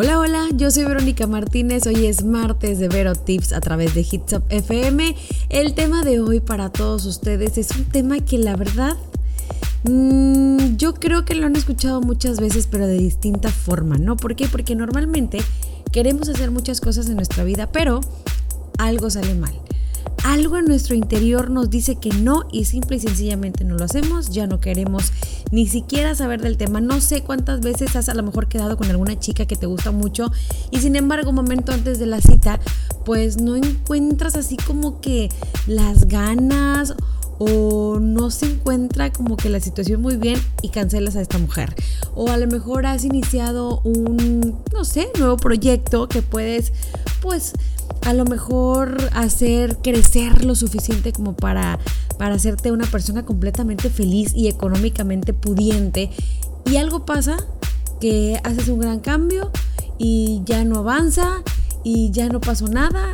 Hola, hola, yo soy Verónica Martínez, hoy es martes de Vero Tips a través de Hits Up FM. El tema de hoy para todos ustedes es un tema que la verdad mmm, yo creo que lo han escuchado muchas veces pero de distinta forma, ¿no? ¿Por qué? Porque normalmente queremos hacer muchas cosas en nuestra vida pero algo sale mal algo en nuestro interior nos dice que no y simple y sencillamente no lo hacemos, ya no queremos ni siquiera saber del tema. No sé cuántas veces has a lo mejor quedado con alguna chica que te gusta mucho y sin embargo un momento antes de la cita pues no encuentras así como que las ganas o no se encuentra como que la situación muy bien y cancelas a esta mujer. O a lo mejor has iniciado un, no sé, nuevo proyecto que puedes pues a lo mejor hacer crecer lo suficiente como para, para hacerte una persona completamente feliz y económicamente pudiente. Y algo pasa que haces un gran cambio y ya no avanza y ya no pasó nada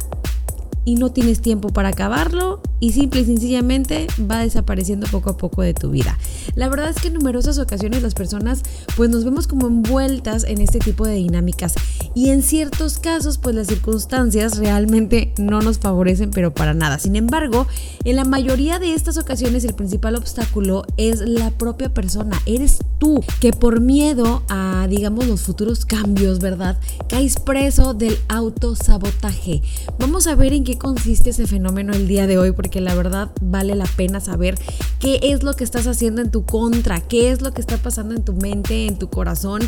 y no tienes tiempo para acabarlo y simple y sencillamente va desapareciendo poco a poco de tu vida. La verdad es que en numerosas ocasiones las personas pues nos vemos como envueltas en este tipo de dinámicas y en ciertos casos pues las circunstancias realmente no nos favorecen pero para nada. Sin embargo, en la mayoría de estas ocasiones el principal obstáculo es la propia persona, eres tú que por miedo a digamos los futuros cambios, ¿verdad? Caes preso del autosabotaje. Vamos a ver en qué consiste ese fenómeno el día de hoy, porque la verdad vale la pena saber qué es lo que estás haciendo en tu contra, qué es lo que está pasando en tu mente, en tu corazón,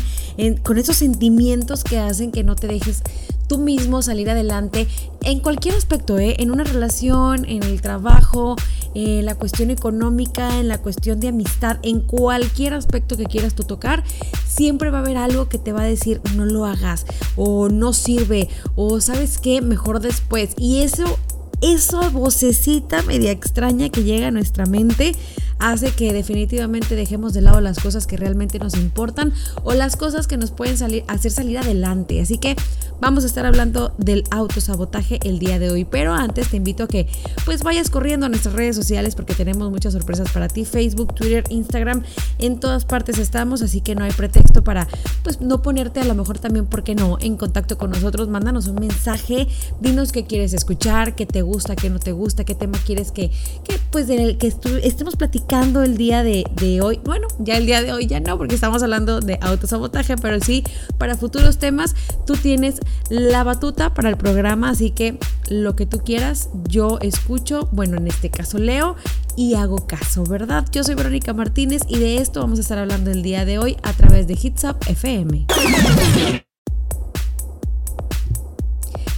con esos sentimientos que hacen que no te dejes tú mismo salir adelante en cualquier aspecto, ¿eh? en una relación, en el trabajo, en la cuestión económica, en la cuestión de amistad, en cualquier aspecto que quieras tú tocar, siempre va a haber algo que te va a decir no lo hagas o no sirve o sabes qué, mejor después. Y eso, esa vocecita media extraña que llega a nuestra mente hace que definitivamente dejemos de lado las cosas que realmente nos importan o las cosas que nos pueden salir, hacer salir adelante. Así que vamos a estar hablando del autosabotaje el día de hoy. Pero antes te invito a que pues vayas corriendo a nuestras redes sociales porque tenemos muchas sorpresas para ti. Facebook, Twitter, Instagram, en todas partes estamos, así que no hay pretexto para pues no ponerte a lo mejor también, ¿por qué no?, en contacto con nosotros. Mándanos un mensaje, dinos qué quieres escuchar, qué te gusta, qué no te gusta, qué tema quieres que, que pues de, que estemos platicando el día de, de, hoy. Bueno, ya el día de hoy ya no, porque estamos hablando de autosabotaje, pero sí, para futuros temas, tú tienes la batuta para el programa, así que lo que tú quieras, yo escucho, bueno, en este caso leo y hago caso, ¿verdad? Yo soy Verónica Martínez y de esto vamos a estar hablando el día de hoy a través de Hits Up FM.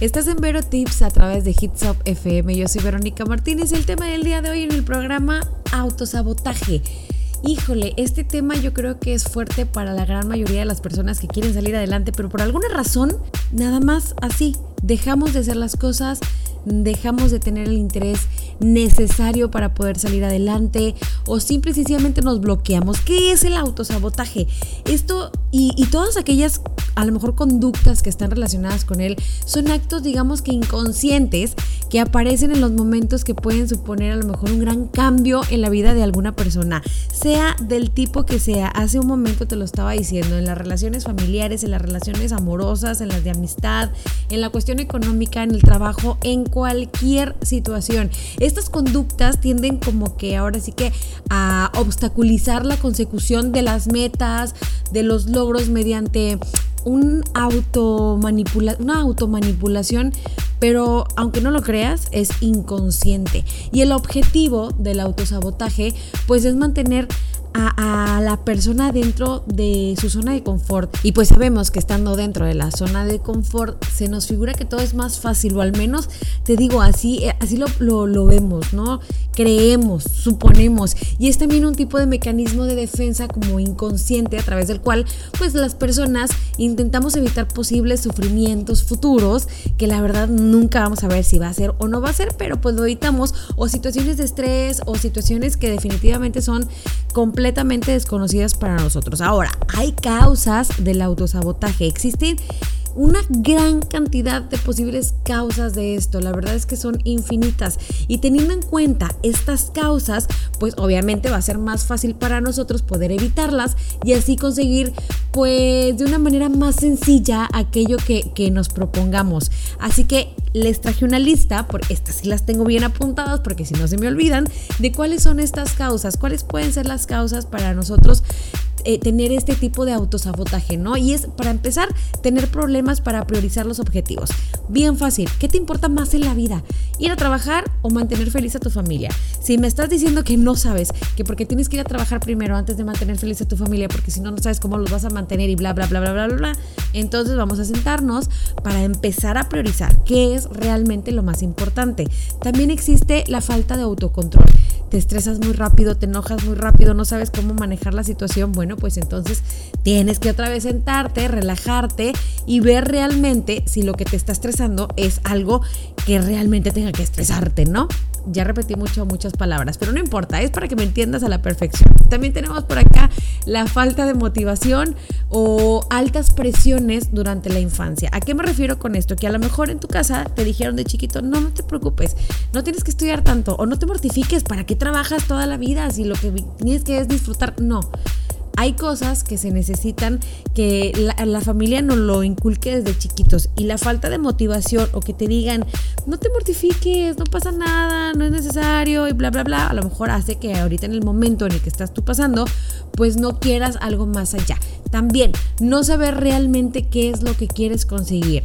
Estás en Vero Tips a través de Hits Up FM. Yo soy Verónica Martínez el tema del día de hoy en el programa autosabotaje. Híjole, este tema yo creo que es fuerte para la gran mayoría de las personas que quieren salir adelante, pero por alguna razón, nada más así, dejamos de hacer las cosas, dejamos de tener el interés necesario para poder salir adelante o simple y sencillamente nos bloqueamos. ¿Qué es el autosabotaje? Esto y, y todas aquellas a lo mejor conductas que están relacionadas con él son actos digamos que inconscientes que aparecen en los momentos que pueden suponer a lo mejor un gran cambio en la vida de alguna persona, sea del tipo que sea. Hace un momento te lo estaba diciendo, en las relaciones familiares, en las relaciones amorosas, en las de amistad, en la cuestión económica, en el trabajo, en cualquier situación. Estas conductas tienden como que ahora sí que a obstaculizar la consecución de las metas, de los logros mediante un automanipula una automanipulación, pero aunque no lo creas, es inconsciente. Y el objetivo del autosabotaje, pues es mantener a, la persona dentro de su zona de confort. Y pues sabemos que estando dentro de la zona de confort se nos figura que todo es más fácil, o al menos te digo, así, eh, así lo, lo, vemos, ¿no? Creemos, suponemos. Y es también un tipo de mecanismo de defensa como inconsciente a través del cual pues las personas intentamos evitar posibles sufrimientos futuros que la verdad nunca vamos a ver si va a ser o no va a ser, pero pues lo evitamos o situaciones de estrés o situaciones que definitivamente son complejas completamente desconocidas para nosotros. Ahora, hay causas del autosabotaje. Existen una gran cantidad de posibles causas de esto. La verdad es que son infinitas. Y teniendo en cuenta estas causas, pues obviamente va a ser más fácil para nosotros poder evitarlas y así conseguir pues de una manera más sencilla aquello que, que nos propongamos. Así que les traje una lista, porque estas sí las tengo bien apuntadas porque si no se me olvidan, de cuáles son estas causas, cuáles pueden ser las causas para nosotros eh, tener este tipo de autosabotaje, ¿no? Y es, para empezar, tener problemas para priorizar los objetivos. Bien fácil. ¿Qué te importa más en la vida? ¿Ir a trabajar o mantener feliz a tu familia? Si me estás diciendo que no sabes, que porque tienes que ir a trabajar primero antes de mantener feliz a tu familia, porque si no, no sabes cómo los vas a mantener y bla, bla, bla, bla, bla, bla, bla, entonces vamos a sentarnos para empezar a priorizar qué es realmente lo más importante. También existe la falta de autocontrol te estresas muy rápido, te enojas muy rápido, no sabes cómo manejar la situación, bueno, pues entonces tienes que otra vez sentarte, relajarte y ver realmente si lo que te está estresando es algo que realmente tenga que estresarte, ¿no? Ya repetí mucho, muchas palabras, pero no importa, es para que me entiendas a la perfección. También tenemos por acá la falta de motivación o altas presiones durante la infancia. ¿A qué me refiero con esto? Que a lo mejor en tu casa te dijeron de chiquito, no, no te preocupes, no tienes que estudiar tanto o no te mortifiques, ¿para qué trabajas toda la vida si lo que tienes que es disfrutar? No hay cosas que se necesitan que la, familia nos lo inculque desde chiquitos y la falta de motivación o que te digan, no te mortifiques, no pasa nada, no es necesario y bla, bla, bla, a lo mejor hace que ahorita en el momento en el que estás tú pasando, pues no quieras algo más allá. También, no saber realmente qué es lo que quieres conseguir.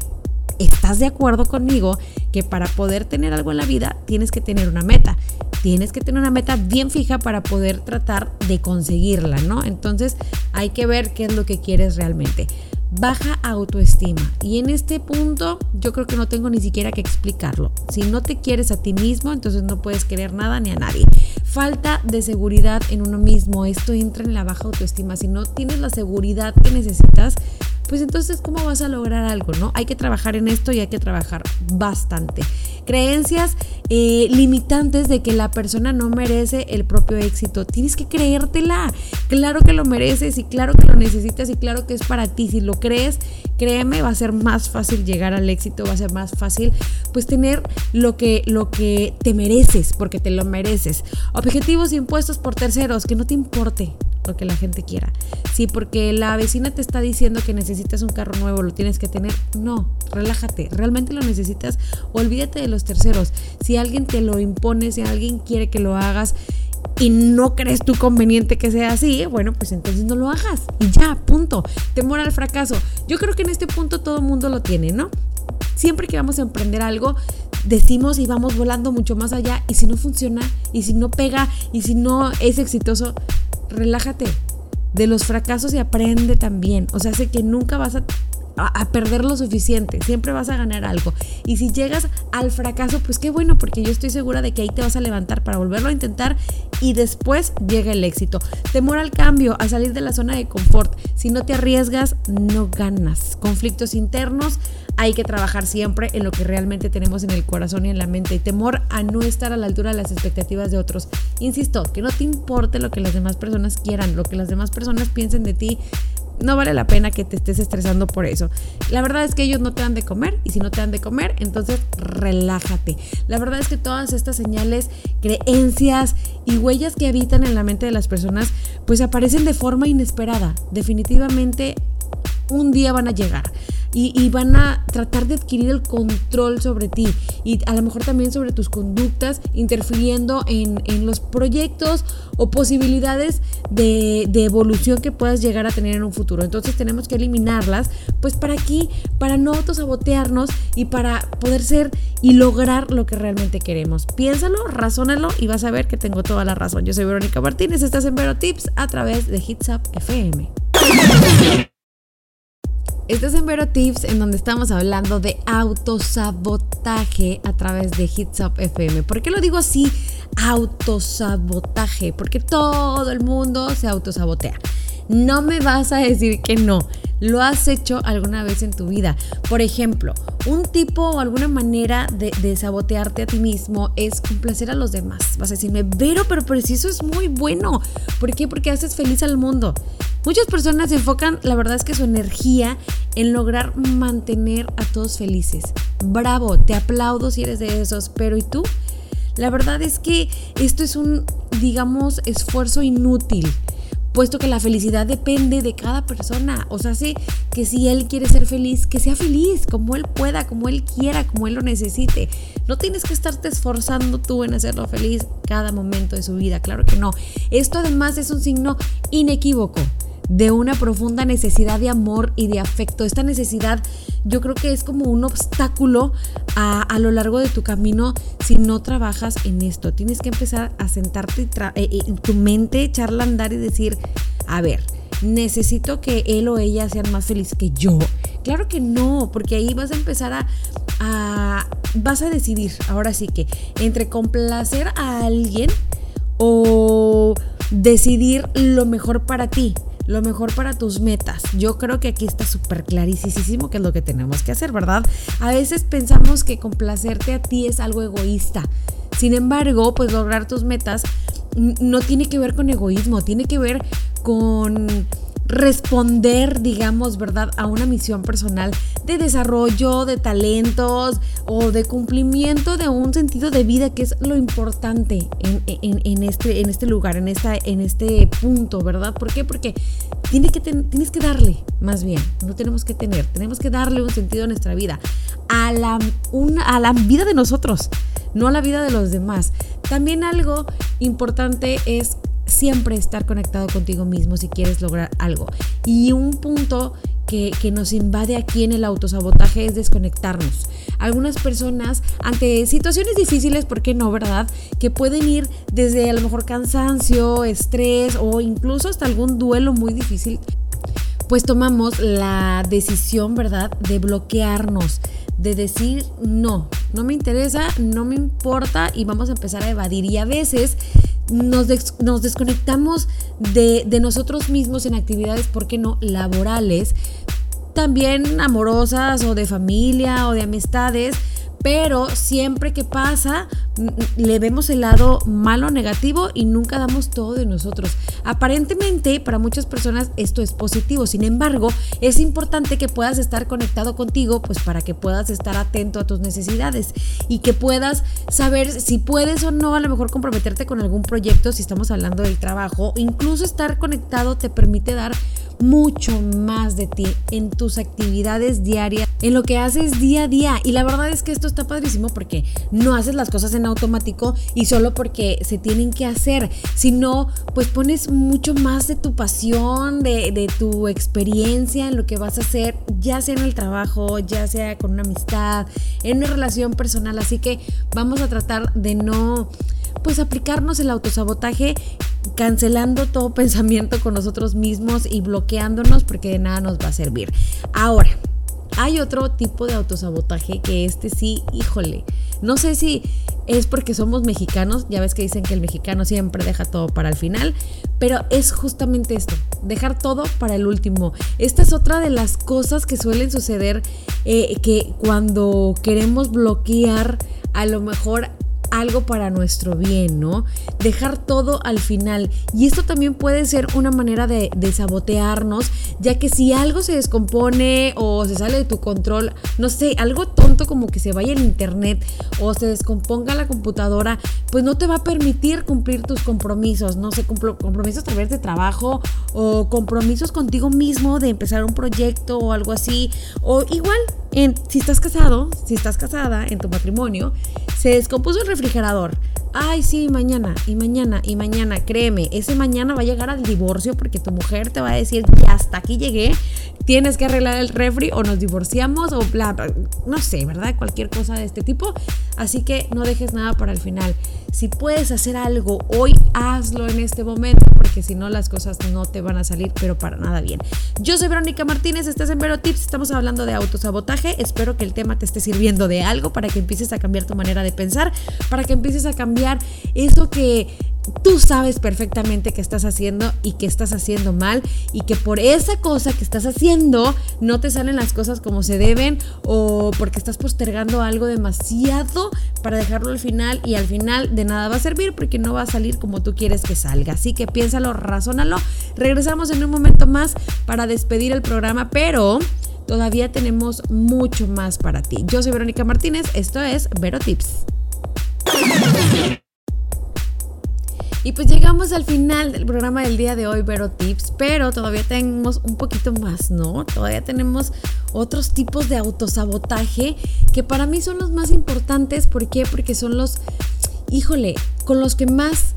¿Estás de acuerdo conmigo que para poder tener algo en la vida tienes que tener una meta? Tienes que tener una meta bien fija para poder tratar de conseguirla, ¿no? Entonces hay que ver qué es lo que quieres realmente. Baja autoestima. Y en este punto yo creo que no tengo ni siquiera que explicarlo. Si no te quieres a ti mismo, entonces no puedes querer nada ni a nadie. Falta de seguridad en uno mismo. Esto entra en la baja autoestima. Si no tienes la seguridad que necesitas, pues entonces ¿cómo vas a lograr algo? ¿No? Hay que trabajar en esto y hay que trabajar bastante. Creencias eh, limitantes de que la persona no merece el propio éxito. Tienes que creértela. Claro que lo mereces y claro que lo necesitas y claro que es para ti. Si lo crees, créeme, va a ser más fácil llegar al éxito, va a ser más fácil pues tener lo que, lo que te mereces, porque te lo mereces. Objetivos impuestos por terceros, que no te importe lo que la gente quiera. Sí, porque la vecina te está diciendo que necesitas un carro nuevo, lo tienes que tener. No, relájate, realmente lo necesitas. Olvídate de los terceros. Si alguien te lo impone, si alguien quiere que lo hagas y no crees tú conveniente que sea así, bueno, pues entonces no lo hagas. Y ya, punto. Temor al fracaso. Yo creo que en este punto todo mundo lo tiene, ¿no? Siempre que vamos a emprender algo, decimos y vamos volando mucho más allá y si no funciona y si no pega y si no es exitoso, relájate. De los fracasos y aprende también. O sea, sé que nunca vas a, a, perder lo suficiente. Siempre vas a ganar algo. Y si llegas al fracaso, pues qué bueno, porque yo estoy segura de que ahí te vas a levantar para volverlo a intentar y después llega el éxito. Temor al cambio, a salir de la zona de confort. Si no te arriesgas, no ganas. Conflictos internos, hay que trabajar siempre en lo que realmente tenemos en el corazón y en la mente. Temor a no estar a la altura de las expectativas de otros. Insisto, que no te importe lo que las demás personas quieran, lo que las demás personas piensen de ti. No vale la pena que te estés estresando por eso. La verdad es que ellos no te dan de comer y si no te dan de comer, entonces relájate. La verdad es que todas estas señales, creencias y huellas que habitan en la mente de las personas, pues aparecen de forma inesperada. Definitivamente un día van a llegar y, van a tratar de adquirir el control sobre ti y a lo mejor también sobre tus conductas, interfiriendo en, los proyectos o posibilidades de, de, evolución que puedas llegar a tener en un futuro. Entonces tenemos que eliminarlas, pues para aquí, para no autosabotearnos y para poder ser y lograr lo que realmente queremos. Piénsalo, razónalo y vas a ver que tengo toda la razón. Yo soy Verónica Martínez, estás en Vero Tips a través de Hits Up FM. Estás en Vero Tips, en donde estamos hablando de autosabotaje a través de Hits Up FM. ¿Por qué lo digo así? Autosabotaje, porque todo el mundo se autosabotea. No me vas a decir que no. lo has hecho alguna vez en tu vida. Por ejemplo, un tipo o alguna manera de, sabotearte a ti mismo es complacer a los demás. Vas a decirme, pero, pero, eso es muy bueno. ¿Por qué? Porque haces feliz al mundo. Muchas personas se enfocan, la verdad es que su energía en lograr mantener a todos felices. Bravo, te aplaudo si eres de esos, pero ¿y tú? La verdad es que esto es un, digamos, esfuerzo inútil puesto que la felicidad depende de cada persona. O sea, sí, que si él quiere ser feliz, que sea feliz, como él pueda, como él quiera, como él lo necesite. No tienes que estarte esforzando tú en hacerlo feliz cada momento de su vida, claro que no. Esto además es un signo inequívoco de una profunda necesidad de amor y de afecto. Esta necesidad yo creo que es como un obstáculo a, lo largo de tu camino si no trabajas en esto. Tienes que empezar a sentarte y eh, eh, tu mente, echarla a andar y decir, a ver, necesito que él o ella sean más felices que yo. Claro que no, porque ahí vas a empezar a, a, vas a decidir, ahora sí que, entre complacer a alguien o decidir lo mejor para ti lo mejor para tus metas. Yo creo que aquí está súper clarísimo que es lo que tenemos que hacer, ¿verdad? A veces pensamos que complacerte a ti es algo egoísta. Sin embargo, pues lograr tus metas no tiene que ver con egoísmo, tiene que ver con responder, digamos, ¿verdad?, a una misión personal de desarrollo, de talentos o de cumplimiento de un sentido de vida que es lo importante en, este, este lugar, en, este punto, ¿verdad? ¿Por qué? Porque tiene que tienes que darle, más bien, no tenemos que tener, tenemos que darle un sentido a nuestra vida, a la, a la vida de nosotros, no a la vida de los demás. También algo importante es siempre estar conectado contigo mismo si quieres lograr algo. Y un punto que, nos invade aquí en el autosabotaje es desconectarnos. Algunas personas ante situaciones difíciles, ¿por qué no, verdad? Que pueden ir desde a lo mejor cansancio, estrés o incluso hasta algún duelo muy difícil, pues tomamos la decisión, ¿verdad?, de bloquearnos, de decir no, no me interesa, no me importa y vamos a empezar a evadir. Y a veces nos, nos desconectamos de, de, nosotros mismos en actividades, ¿por qué no?, laborales, también amorosas o de familia o de amistades pero siempre que pasa le vemos el lado malo, negativo y nunca damos todo de nosotros. Aparentemente para muchas personas esto es positivo, sin embargo es importante que puedas estar conectado contigo pues para que puedas estar atento a tus necesidades y que puedas saber si puedes o no a lo mejor comprometerte con algún proyecto si estamos hablando del trabajo, incluso estar conectado te permite dar mucho más de ti en tus actividades diarias, en lo que haces día a día. Y la verdad es que esto está padrísimo porque no haces las cosas en automático y solo porque se tienen que hacer, sino pues pones mucho más de tu pasión, de, de tu experiencia en lo que vas a hacer, ya sea en el trabajo, ya sea con una amistad, en una relación personal. Así que vamos a tratar de no pues aplicarnos el autosabotaje cancelando todo pensamiento con nosotros mismos y bloqueándonos porque de nada nos va a servir. Ahora, hay otro tipo de autosabotaje que este sí, híjole, no sé si es porque somos mexicanos, ya ves que dicen que el mexicano siempre deja todo para el final, pero es justamente esto, dejar todo para el último. Esta es otra de las cosas que suelen suceder eh, que cuando queremos bloquear a lo mejor algo para nuestro bien, ¿no? Dejar todo al final. Y esto también puede ser una manera de, sabotearnos, ya que si algo se descompone o se sale de tu control, no sé, algo tonto como que se vaya el internet o se descomponga la computadora, pues no te va a permitir cumplir tus compromisos, no sé, compromisos a través de trabajo o compromisos contigo mismo de empezar un proyecto o algo así. O igual, si estás casado, si estás casada en tu matrimonio, se descompuso el refrigerador. Ay, sí, mañana, y mañana, y mañana, créeme, ese mañana va a llegar al divorcio porque tu mujer te va a decir, ya hasta aquí llegué, tienes que arreglar el refri o nos divorciamos o bla, no sé, ¿verdad? Cualquier cosa de este tipo. Así que no dejes nada para el final. Si puedes hacer algo hoy, hazlo en este momento, porque si no las cosas no te van a salir, pero para nada bien. Yo soy Verónica Martínez, estás en Vero Tips, estamos hablando de autosabotaje. Espero que el tema te esté sirviendo de algo para que empieces a cambiar tu manera de pensar, para que empieces a cambiar eso que tú sabes perfectamente qué estás haciendo y qué estás haciendo mal y que por esa cosa que estás haciendo no te salen las cosas como se deben o porque estás postergando algo demasiado para dejarlo al final y al final de nada va a servir porque no va a salir como tú quieres que salga. Así que piénsalo, razónalo. Regresamos en un momento más para despedir el programa, pero todavía tenemos mucho más para ti. Yo soy Verónica Martínez, esto es Vero Tips. Y pues llegamos al final del programa del día de hoy, Vero Tips, pero todavía tenemos un poquito más, ¿no? Todavía tenemos otros tipos de autosabotaje que para mí son los más importantes. ¿Por qué? Porque son los, híjole, con los que más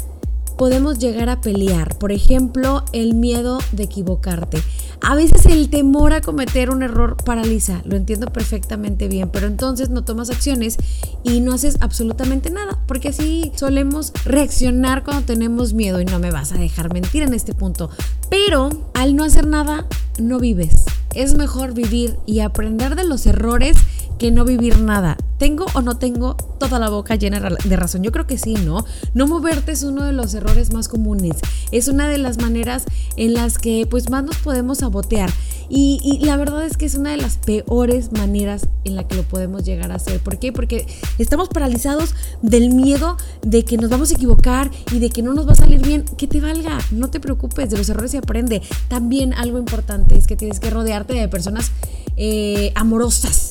podemos llegar a pelear. Por ejemplo, el miedo de equivocarte. A veces el temor a cometer un error paraliza, lo entiendo perfectamente bien, pero entonces no tomas acciones y no haces absolutamente nada, porque así solemos reaccionar cuando tenemos miedo y no me vas a dejar mentir en este punto. Pero al no hacer nada, no vives. Es mejor vivir y aprender de los errores que no vivir nada. ¿Tengo o no tengo toda la boca llena de razón? Yo creo que sí, ¿no? No moverte es uno de los errores más comunes. Es una de las maneras en las que pues más nos podemos sabotear. Y, la verdad es que es una de las peores maneras en la que lo podemos llegar a hacer. ¿Por qué? Porque estamos paralizados del miedo de que nos vamos a equivocar y de que no nos va a salir bien. Que te valga, no te preocupes, de los errores se aprende. También algo importante es que tienes que rodearte de personas eh, amorosas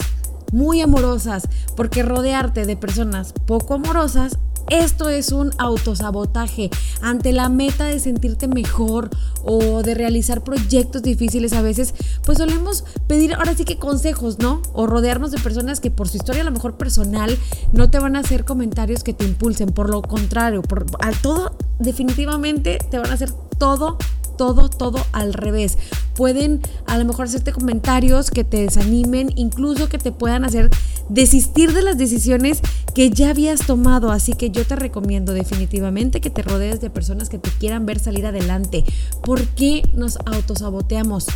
muy amorosas, porque rodearte de personas poco amorosas esto es un autosabotaje ante la meta de sentirte mejor o de realizar proyectos difíciles a veces, pues solemos pedir ahora sí que consejos, ¿no? O rodearnos de personas que por su historia a lo mejor personal no te van a hacer comentarios que te impulsen, por lo contrario, por al todo definitivamente te van a hacer todo todo, todo al revés. Pueden a lo mejor hacerte comentarios que te desanimen, incluso que te puedan hacer desistir de las decisiones que ya habías tomado. Así que yo te recomiendo definitivamente que te rodees de personas que te quieran ver salir adelante. ¿Por qué nos autosaboteamos?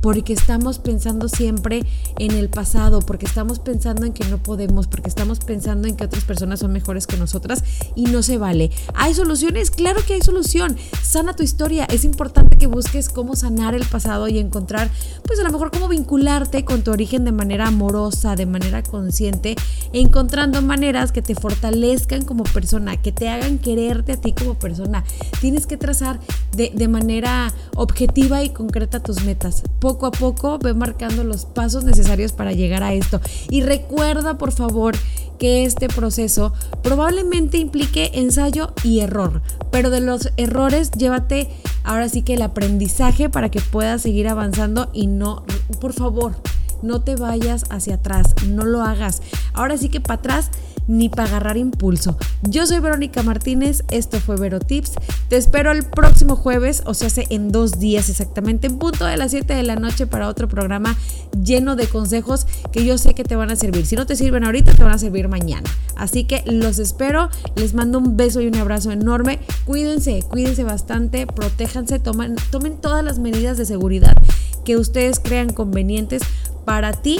Porque estamos pensando siempre en el pasado, porque estamos pensando en que no podemos, porque estamos pensando en que otras personas son mejores que nosotras y no se vale. ¿Hay soluciones? Claro que hay solución. Sana tu historia. Es importante que busques cómo sanar el pasado y encontrar, pues a lo mejor cómo vincularte con tu origen de manera amorosa, de manera consciente, encontrando maneras que te fortalezcan como persona, que te hagan quererte a ti como persona. Tienes que trazar de, manera objetiva y concreta tus metas poco a poco ve marcando los pasos necesarios para llegar a esto. Y recuerda, por favor, que este proceso probablemente implique ensayo y error, pero de los errores llévate ahora sí que el aprendizaje para que puedas seguir avanzando y no, por favor, no te vayas hacia atrás, no lo hagas. Ahora sí que para atrás ni para agarrar impulso. Yo soy Verónica Martínez, esto fue Vero Tips. Te espero el próximo jueves, o sea, hace en dos días exactamente, en punto de las 7 de la noche para otro programa lleno de consejos que yo sé que te van a servir. Si no te sirven ahorita, te van a servir mañana. Así que los espero, les mando un beso y un abrazo enorme. Cuídense, cuídense bastante, protéjanse, tomen, tomen todas las medidas de seguridad que ustedes crean convenientes para ti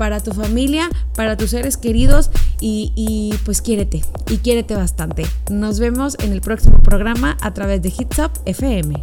para tu familia, para tus seres queridos y, pues quiérete y quiérete bastante. Nos vemos en el próximo programa a través de Hits Up FM.